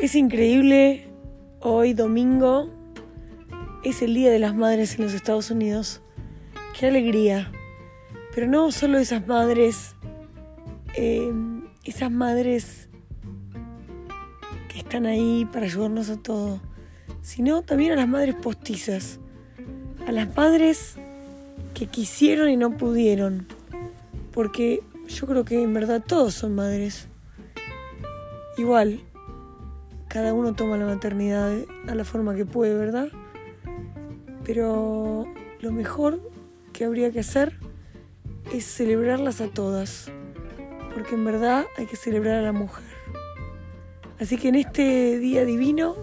Es increíble, hoy domingo es el Día de las Madres en los Estados Unidos. Qué alegría. Pero no solo esas madres, eh, esas madres que están ahí para ayudarnos a todo, sino también a las madres postizas, a las madres que quisieron y no pudieron, porque yo creo que en verdad todos son madres. Igual, cada uno toma la maternidad a la forma que puede, ¿verdad? Pero lo mejor que habría que hacer es celebrarlas a todas, porque en verdad hay que celebrar a la mujer. Así que en este día divino